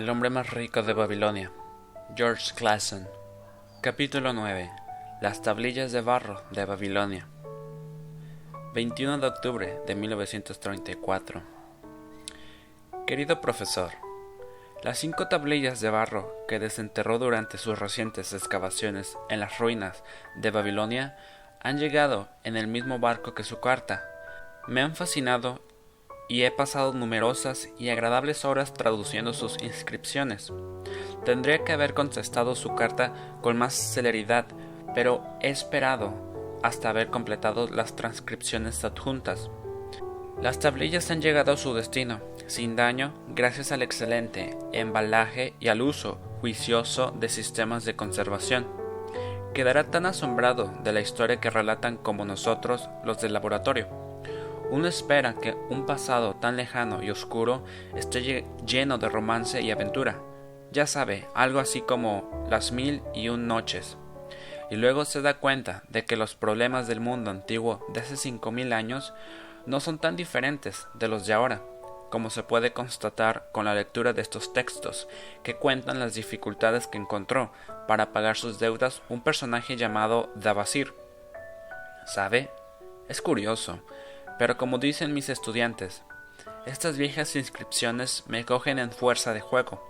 El hombre más rico de Babilonia. George Clason. Capítulo 9. Las tablillas de barro de Babilonia. 21 de octubre de 1934. Querido profesor, las cinco tablillas de barro que desenterró durante sus recientes excavaciones en las ruinas de Babilonia han llegado en el mismo barco que su carta. Me han fascinado y he pasado numerosas y agradables horas traduciendo sus inscripciones. Tendría que haber contestado su carta con más celeridad, pero he esperado hasta haber completado las transcripciones adjuntas. Las tablillas han llegado a su destino, sin daño, gracias al excelente embalaje y al uso juicioso de sistemas de conservación. Quedará tan asombrado de la historia que relatan como nosotros los del laboratorio. Uno espera que un pasado tan lejano y oscuro esté lleno de romance y aventura. Ya sabe, algo así como las mil y un noches. Y luego se da cuenta de que los problemas del mundo antiguo de hace cinco mil años no son tan diferentes de los de ahora, como se puede constatar con la lectura de estos textos, que cuentan las dificultades que encontró para pagar sus deudas un personaje llamado Davasir. ¿Sabe? Es curioso, pero como dicen mis estudiantes, estas viejas inscripciones me cogen en fuerza de juego.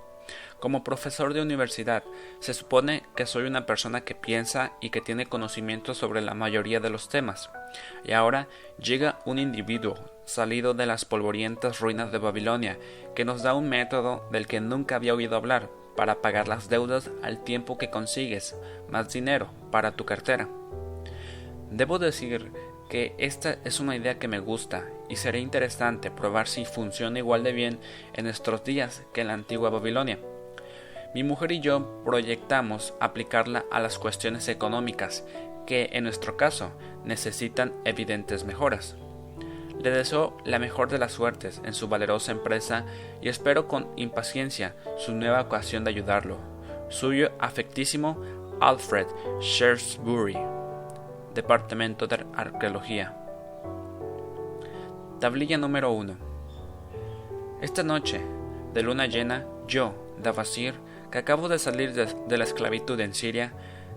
Como profesor de universidad, se supone que soy una persona que piensa y que tiene conocimiento sobre la mayoría de los temas. Y ahora llega un individuo salido de las polvorientas ruinas de Babilonia, que nos da un método del que nunca había oído hablar para pagar las deudas al tiempo que consigues más dinero para tu cartera. Debo decir que esta es una idea que me gusta y sería interesante probar si funciona igual de bien en nuestros días que en la antigua Babilonia. Mi mujer y yo proyectamos aplicarla a las cuestiones económicas que en nuestro caso necesitan evidentes mejoras. Le deseo la mejor de las suertes en su valerosa empresa y espero con impaciencia su nueva ocasión de ayudarlo. Suyo afectísimo Alfred Shrewsbury. Departamento de Arqueología. Tablilla número 1. Esta noche, de luna llena, yo, Davasir, que acabo de salir de, la esclavitud en Siria,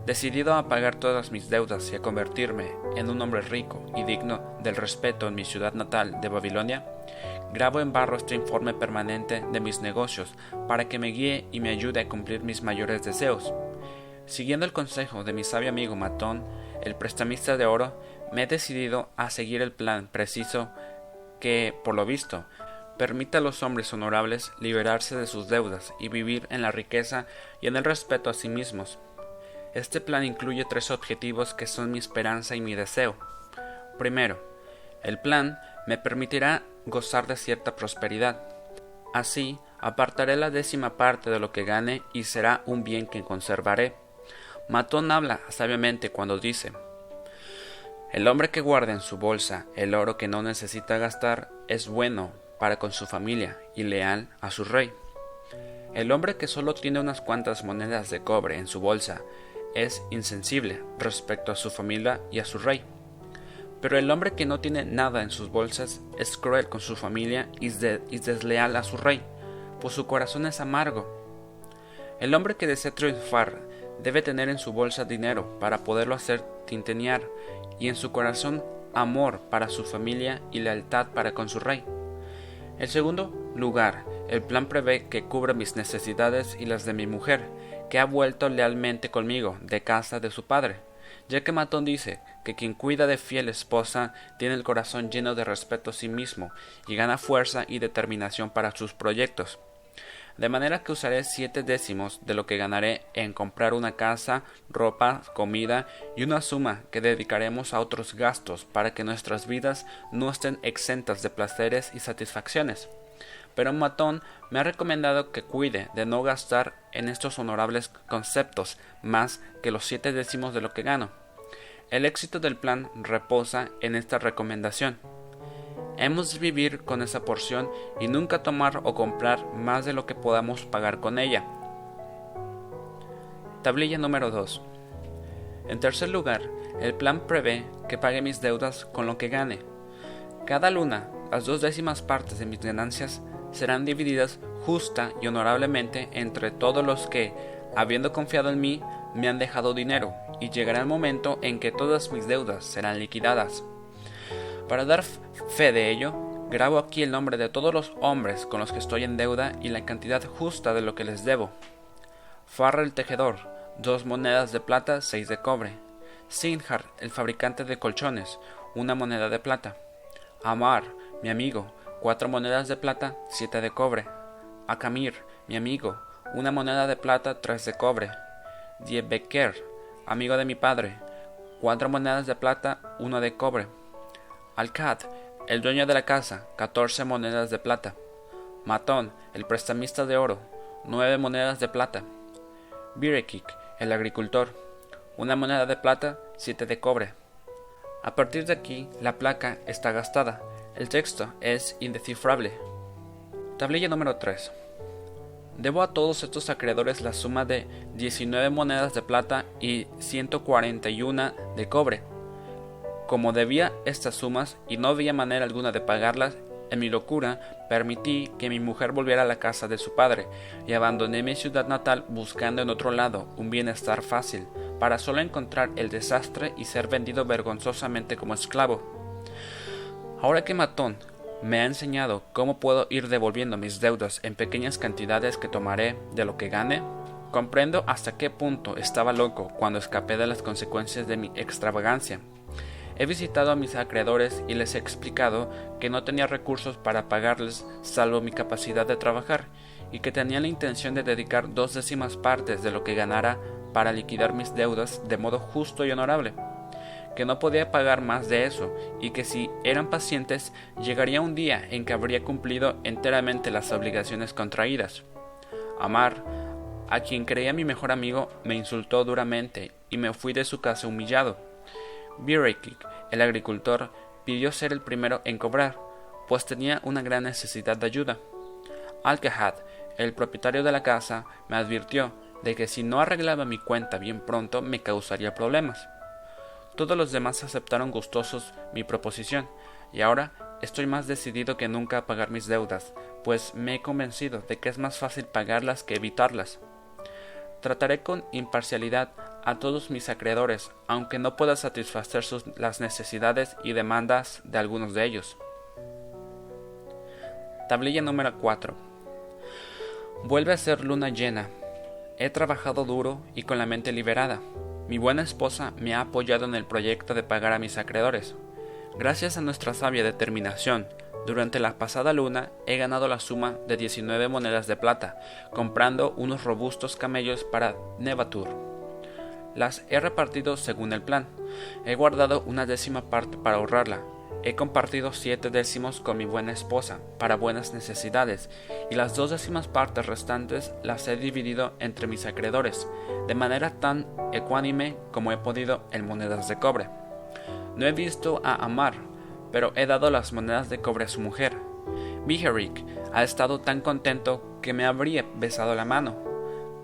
decidido a pagar todas mis deudas y a convertirme en un hombre rico y digno del respeto en mi ciudad natal de Babilonia, grabo en barro este informe permanente de mis negocios para que me guíe y me ayude a cumplir mis mayores deseos. Siguiendo el consejo de mi sabio amigo Matón, el prestamista de oro, me he decidido a seguir el plan preciso que, por lo visto, permite a los hombres honorables liberarse de sus deudas y vivir en la riqueza y en el respeto a sí mismos. Este plan incluye tres objetivos que son mi esperanza y mi deseo. Primero, el plan me permitirá gozar de cierta prosperidad. Así, apartaré la décima parte de lo que gane y será un bien que conservaré. Matón habla sabiamente cuando dice, El hombre que guarda en su bolsa el oro que no necesita gastar es bueno para con su familia y leal a su rey. El hombre que solo tiene unas cuantas monedas de cobre en su bolsa es insensible respecto a su familia y a su rey. Pero el hombre que no tiene nada en sus bolsas es cruel con su familia y, desleal a su rey, pues su corazón es amargo. El hombre que desea triunfar debe tener en su bolsa dinero para poderlo hacer tintenear y en su corazón amor para su familia y lealtad para con su rey. El segundo lugar, el plan prevé que cubra mis necesidades y las de mi mujer, que ha vuelto lealmente conmigo de casa de su padre, ya que Matón dice que quien cuida de fiel esposa tiene el corazón lleno de respeto a sí mismo y gana fuerza y determinación para sus proyectos de manera que usaré siete décimos de lo que ganaré en comprar una casa, ropa, comida y una suma que dedicaremos a otros gastos para que nuestras vidas no estén exentas de placeres y satisfacciones. Pero Matón me ha recomendado que cuide de no gastar en estos honorables conceptos más que los siete décimos de lo que gano. El éxito del plan reposa en esta recomendación. Hemos de vivir con esa porción y nunca tomar o comprar más de lo que podamos pagar con ella. Tablilla número 2. En tercer lugar, el plan prevé que pague mis deudas con lo que gane. Cada luna, las dos décimas partes de mis ganancias serán divididas justa y honorablemente entre todos los que, habiendo confiado en mí, me han dejado dinero, y llegará el momento en que todas mis deudas serán liquidadas. Para dar fe de ello, grabo aquí el nombre de todos los hombres con los que estoy en deuda y la cantidad justa de lo que les debo. Farra el tejedor, dos monedas de plata, seis de cobre. Sinjar, el fabricante de colchones, una moneda de plata. Amar, mi amigo, cuatro monedas de plata, siete de cobre. Akamir, mi amigo, una moneda de plata, tres de cobre. Diebeker, amigo de mi padre, cuatro monedas de plata, uno de cobre. Alcad, el dueño de la casa, catorce monedas de plata. Matón, el prestamista de oro, nueve monedas de plata. Birekik, el agricultor, una moneda de plata, siete de cobre. A partir de aquí, la placa está gastada. El texto es indescifrable. Tablilla número 3. Debo a todos estos acreedores la suma de 19 monedas de plata y 141 de cobre. Como debía estas sumas y no había manera alguna de pagarlas, en mi locura permití que mi mujer volviera a la casa de su padre y abandoné mi ciudad natal buscando en otro lado un bienestar fácil, para solo encontrar el desastre y ser vendido vergonzosamente como esclavo. Ahora que Matón me ha enseñado cómo puedo ir devolviendo mis deudas en pequeñas cantidades que tomaré de lo que gane, comprendo hasta qué punto estaba loco cuando escapé de las consecuencias de mi extravagancia He visitado a mis acreedores y les he explicado que no tenía recursos para pagarles salvo mi capacidad de trabajar y que tenía la intención de dedicar dos décimas partes de lo que ganara para liquidar mis deudas de modo justo y honorable, que no podía pagar más de eso y que si eran pacientes llegaría un día en que habría cumplido enteramente las obligaciones contraídas. Amar, a quien creía mi mejor amigo, me insultó duramente y me fui de su casa humillado Birekik, el agricultor, pidió ser el primero en cobrar, pues tenía una gran necesidad de ayuda. Alkehad, el propietario de la casa, me advirtió de que si no arreglaba mi cuenta bien pronto me causaría problemas. Todos los demás aceptaron gustosos mi proposición, y ahora estoy más decidido que nunca a pagar mis deudas, pues me he convencido de que es más fácil pagarlas que evitarlas. Trataré con imparcialidad a todos mis acreedores, aunque no pueda satisfacer las necesidades y demandas de algunos de ellos. Tablilla número 4. Vuelve a ser luna llena. He trabajado duro y con la mente liberada. Mi buena esposa me ha apoyado en el proyecto de pagar a mis acreedores. Gracias a nuestra sabia determinación, durante la pasada luna he ganado la suma de 19 monedas de plata, comprando unos robustos camellos para Nevatur las he repartido según el plan. He guardado una décima parte para ahorrarla. He compartido siete décimos con mi buena esposa para buenas necesidades y las dos décimas partes restantes las he dividido entre mis acreedores, de manera tan ecuánime como he podido en monedas de cobre. No he visto a Amar, pero he dado las monedas de cobre a su mujer. Biherik ha estado tan contento que me habría besado la mano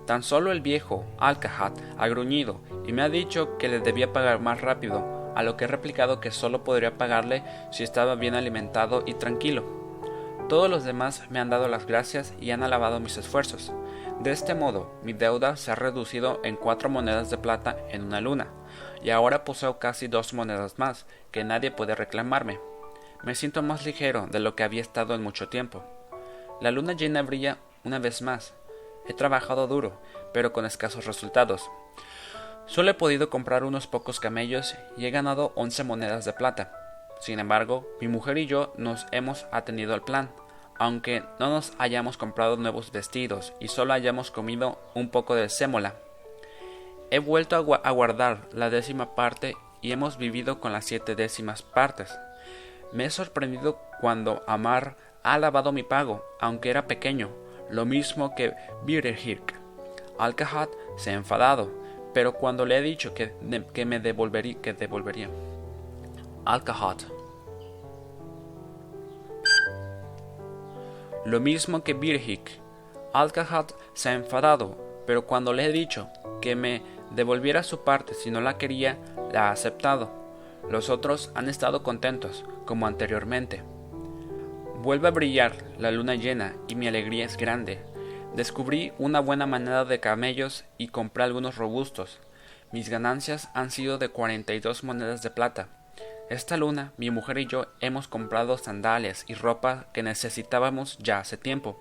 Tan solo el viejo Alcahat ha gruñido y me ha dicho que le debía pagar más rápido, a lo que he replicado que solo podría pagarle si estaba bien alimentado y tranquilo. Todos los demás me han dado las gracias y han alabado mis esfuerzos. De este modo, mi deuda se ha reducido en cuatro monedas de plata en una luna, y ahora poseo casi dos monedas más, que nadie puede reclamarme. Me siento más ligero de lo que había estado en mucho tiempo. La luna llena brilla una vez más, He trabajado duro, pero con escasos resultados. Solo he podido comprar unos pocos camellos y he ganado once monedas de plata. Sin embargo, mi mujer y yo nos hemos atendido al plan, aunque no nos hayamos comprado nuevos vestidos y solo hayamos comido un poco de sémola. He vuelto a, guardar la décima parte y hemos vivido con las siete décimas partes. Me he sorprendido cuando Amar ha alabado mi pago, aunque era pequeño, lo mismo que Birehirk. Alcahat se ha enfadado, pero cuando le he dicho que, que me devolvería, que devolvería. Alcahat. Lo mismo que Birhik. Alcahat se ha enfadado, pero cuando le he dicho que me devolviera su parte si no la quería, la ha aceptado. Los otros han estado contentos, como anteriormente. Vuelve a brillar la luna llena y mi alegría es grande. Descubrí una buena manada de camellos y compré algunos robustos. Mis ganancias han sido de 42 monedas de plata. Esta luna, mi mujer y yo hemos comprado sandalias y ropa que necesitábamos ya hace tiempo.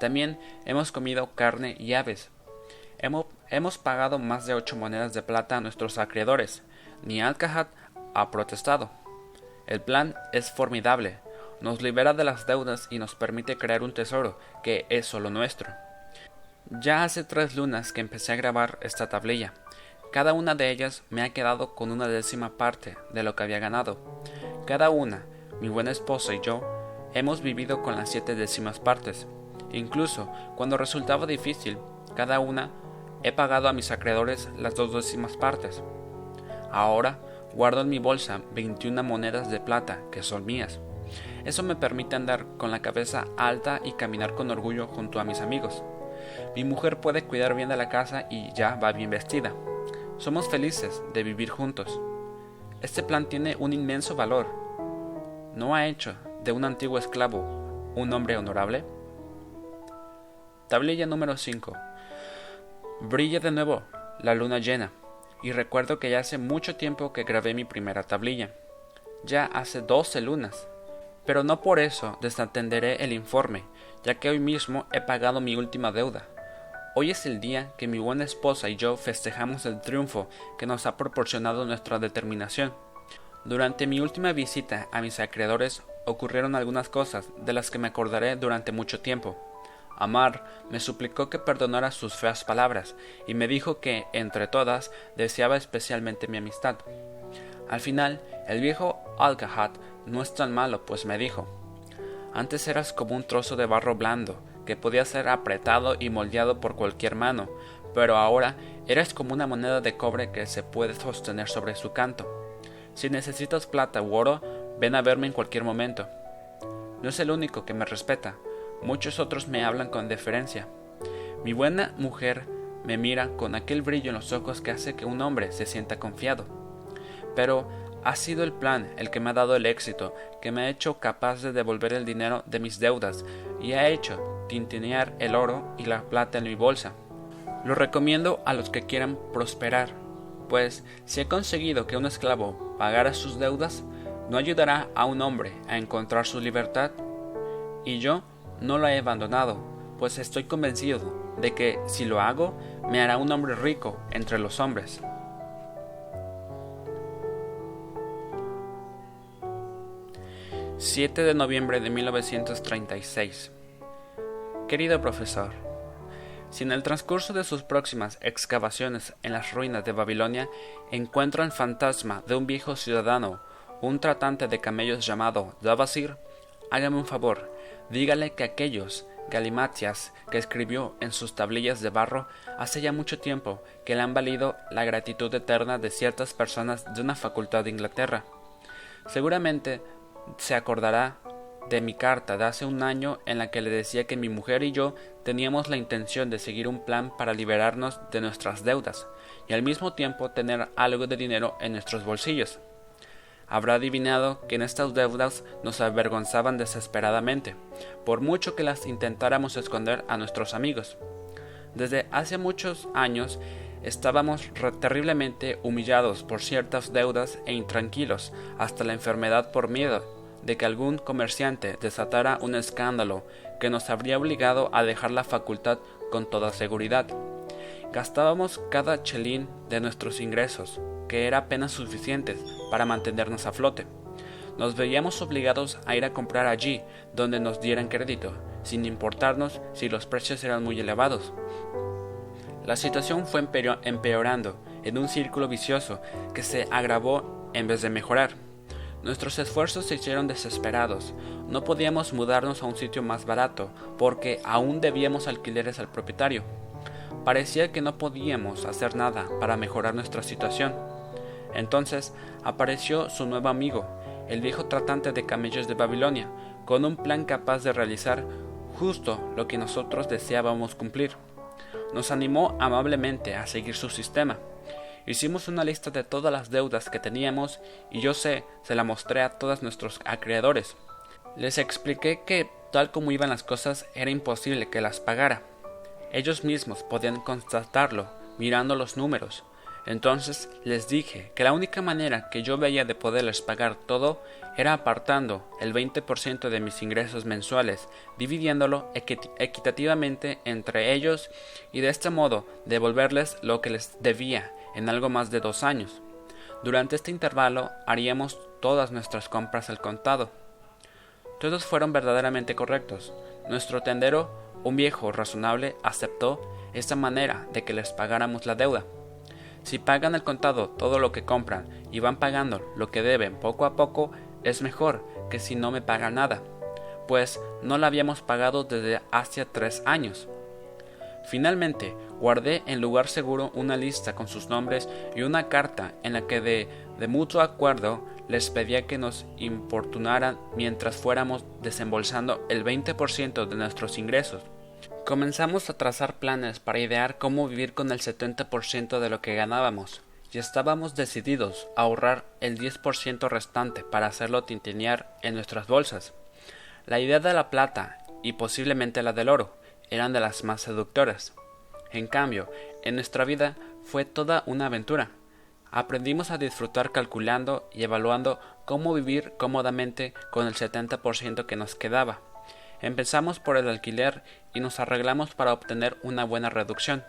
También hemos comido carne y aves. Hemos, pagado más de ocho monedas de plata a nuestros acreedores. Ni Alcajat ha protestado. El plan es formidable. Nos libera de las deudas y nos permite crear un tesoro que es solo nuestro. Ya hace tres lunas que empecé a grabar esta tablilla. Cada una de ellas me ha quedado con una décima parte de lo que había ganado. Cada una, mi buena esposa y yo, hemos vivido con las siete décimas partes. Incluso cuando resultaba difícil, cada una he pagado a mis acreedores las dos décimas partes. Ahora guardo en mi bolsa 21 monedas de plata que son mías. Eso me permite andar con la cabeza alta y caminar con orgullo junto a mis amigos. Mi mujer puede cuidar bien de la casa y ya va bien vestida. Somos felices de vivir juntos. Este plan tiene un inmenso valor. ¿No ha hecho de un antiguo esclavo un hombre honorable? Tablilla número 5. Brilla de nuevo la luna llena, y recuerdo que ya hace mucho tiempo que grabé mi primera tablilla. Ya hace 12 lunas. Pero no por eso desatenderé el informe, ya que hoy mismo he pagado mi última deuda. Hoy es el día que mi buena esposa y yo festejamos el triunfo que nos ha proporcionado nuestra determinación. Durante mi última visita a mis acreedores ocurrieron algunas cosas de las que me acordaré durante mucho tiempo. Amar me suplicó que perdonara sus feas palabras y me dijo que, entre todas, deseaba especialmente mi amistad. Al final, el viejo Alcahat no es tan malo, pues me dijo, antes eras como un trozo de barro blando, que podía ser apretado y moldeado por cualquier mano, pero ahora eres como una moneda de cobre que se puede sostener sobre su canto. Si necesitas plata u oro, ven a verme en cualquier momento. No es el único que me respeta, muchos otros me hablan con deferencia. Mi buena mujer me mira con aquel brillo en los ojos que hace que un hombre se sienta confiado. Pero ha sido el plan el que me ha dado el éxito, que me ha hecho capaz de devolver el dinero de mis deudas y ha hecho tintinear el oro y la plata en mi bolsa. Lo recomiendo a los que quieran prosperar, pues si he conseguido que un esclavo pagara sus deudas, no ayudará a un hombre a encontrar su libertad. Y yo no lo he abandonado, pues estoy convencido de que si lo hago, me hará un hombre rico entre los hombres. ...7 de noviembre de 1936 Querido profesor, si en el transcurso de sus próximas excavaciones en las ruinas de Babilonia encuentran el fantasma de un viejo ciudadano, un tratante de camellos llamado Davasir, hágame un favor, dígale que aquellos galimatias que escribió en sus tablillas de barro hace ya mucho tiempo que le han valido la gratitud eterna de ciertas personas de una facultad de Inglaterra. Seguramente se acordará de mi carta de hace un año en la que le decía que mi mujer y yo teníamos la intención de seguir un plan para liberarnos de nuestras deudas y al mismo tiempo tener algo de dinero en nuestros bolsillos. Habrá adivinado que en estas deudas nos avergonzaban desesperadamente, por mucho que las intentáramos esconder a nuestros amigos. Desde hace muchos años estábamos terriblemente humillados por ciertas deudas e intranquilos hasta la enfermedad por miedo de que algún comerciante desatara un escándalo que nos habría obligado a dejar la facultad con toda seguridad. Gastábamos cada chelín de nuestros ingresos, que era apenas suficiente para mantenernos a flote. Nos veíamos obligados a ir a comprar allí donde nos dieran crédito, sin importarnos si los precios eran muy elevados. La situación fue empeorando en un círculo vicioso que se agravó en vez de mejorar. Nuestros esfuerzos se hicieron desesperados. No podíamos mudarnos a un sitio más barato, porque aún debíamos alquileres al propietario. Parecía que no podíamos hacer nada para mejorar nuestra situación. Entonces apareció su nuevo amigo, el viejo tratante de camellos de Babilonia, con un plan capaz de realizar justo lo que nosotros deseábamos cumplir. Nos animó amablemente a seguir su sistema. Hicimos una lista de todas las deudas que teníamos y yo sé, se la mostré a todos nuestros acreedores. Les expliqué que, tal como iban las cosas, era imposible que las pagara. Ellos mismos podían constatarlo, mirando los números. Entonces les dije que la única manera que yo veía de poderles pagar todo era apartando el 20% de mis ingresos mensuales, dividiéndolo equitativamente entre ellos y de este modo devolverles lo que les debía en algo más de dos años. Durante este intervalo haríamos todas nuestras compras al contado. Todos fueron verdaderamente correctos. Nuestro tendero, un viejo razonable, aceptó esta manera de que les pagáramos la deuda. Si pagan al contado todo lo que compran y van pagando lo que deben poco a poco, es mejor que si no me pagan nada, pues no la habíamos pagado desde hace tres años. Finalmente, guardé en lugar seguro una lista con sus nombres y una carta en la que de, de mutuo acuerdo les pedía que nos importunaran mientras fuéramos desembolsando el 20% de nuestros ingresos. Comenzamos a trazar planes para idear cómo vivir con el 70% de lo que ganábamos, y estábamos decididos a ahorrar el 10% restante para hacerlo tintinear en nuestras bolsas. La idea de la plata y posiblemente la del oro eran de las más seductoras. En cambio, en nuestra vida fue toda una aventura. Aprendimos a disfrutar calculando y evaluando cómo vivir cómodamente con el 70% que nos quedaba. Empezamos por el alquiler y nos arreglamos para obtener una buena reducción.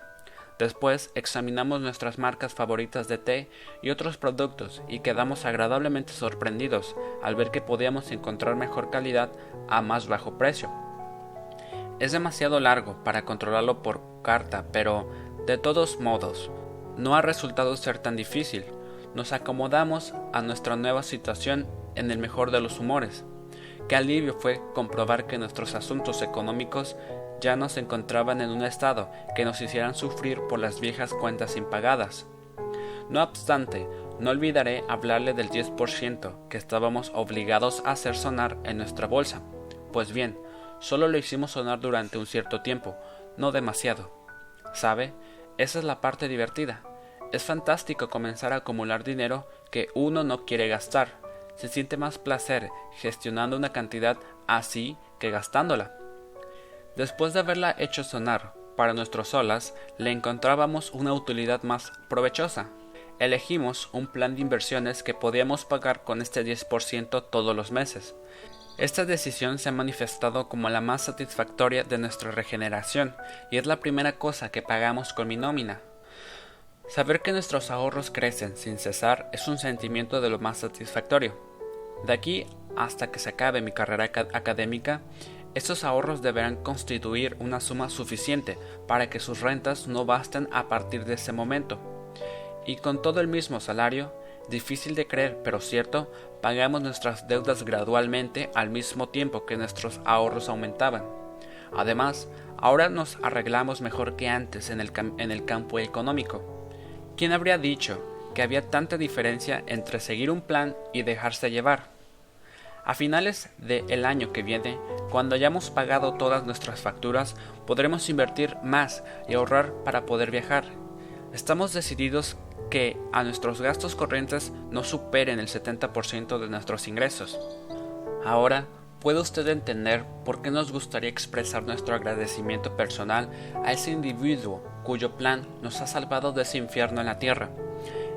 Después examinamos nuestras marcas favoritas de té y otros productos y quedamos agradablemente sorprendidos al ver que podíamos encontrar mejor calidad a más bajo precio. Es demasiado largo para controlarlo por carta, pero de todos modos, no ha resultado ser tan difícil. Nos acomodamos a nuestra nueva situación en el mejor de los humores. Qué alivio fue comprobar que nuestros asuntos económicos ya no se encontraban en un estado que nos hicieran sufrir por las viejas cuentas impagadas. No obstante, no olvidaré hablarle del 10% que estábamos obligados a hacer sonar en nuestra bolsa. Pues bien, Solo lo hicimos sonar durante un cierto tiempo, no demasiado. ¿Sabe? Esa es la parte divertida. Es fantástico comenzar a acumular dinero que uno no quiere gastar. Se siente más placer gestionando una cantidad así que gastándola. Después de haberla hecho sonar para nuestros olas, le encontrábamos una utilidad más provechosa. Elegimos un plan de inversiones que podíamos pagar con este 10% todos los meses. Esta decisión se ha manifestado como la más satisfactoria de nuestra regeneración y es la primera cosa que pagamos con mi nómina. Saber que nuestros ahorros crecen sin cesar es un sentimiento de lo más satisfactorio. De aquí hasta que se acabe mi carrera académica, estos ahorros deberán constituir una suma suficiente para que sus rentas no basten a partir de ese momento. Y con todo el mismo salario, Difícil de creer, pero cierto, pagamos nuestras deudas gradualmente al mismo tiempo que nuestros ahorros aumentaban. Además, ahora nos arreglamos mejor que antes en el, en el campo económico. ¿Quién habría dicho que había tanta diferencia entre seguir un plan y dejarse llevar? A finales del año que viene, cuando hayamos pagado todas nuestras facturas, podremos invertir más y ahorrar para poder viajar. Estamos decididos que a nuestros gastos corrientes no superen el 70% de nuestros ingresos. Ahora, puede usted entender por qué nos gustaría expresar nuestro agradecimiento personal a ese individuo cuyo plan nos ha salvado de ese infierno en la tierra.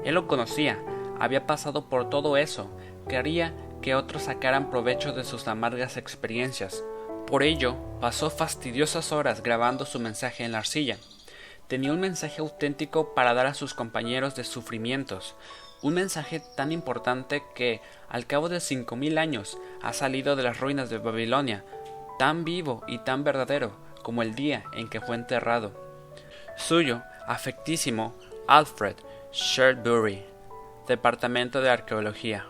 Él lo conocía, había pasado por todo eso, quería que otros sacaran provecho de sus amargas experiencias. Por ello, pasó fastidiosas horas grabando su mensaje en la arcilla tenía un mensaje auténtico para dar a sus compañeros de sufrimientos, un mensaje tan importante que, al cabo de cinco mil años, ha salido de las ruinas de Babilonia, tan vivo y tan verdadero como el día en que fue enterrado. Suyo, afectísimo, Alfred Sherbury, Departamento de Arqueología.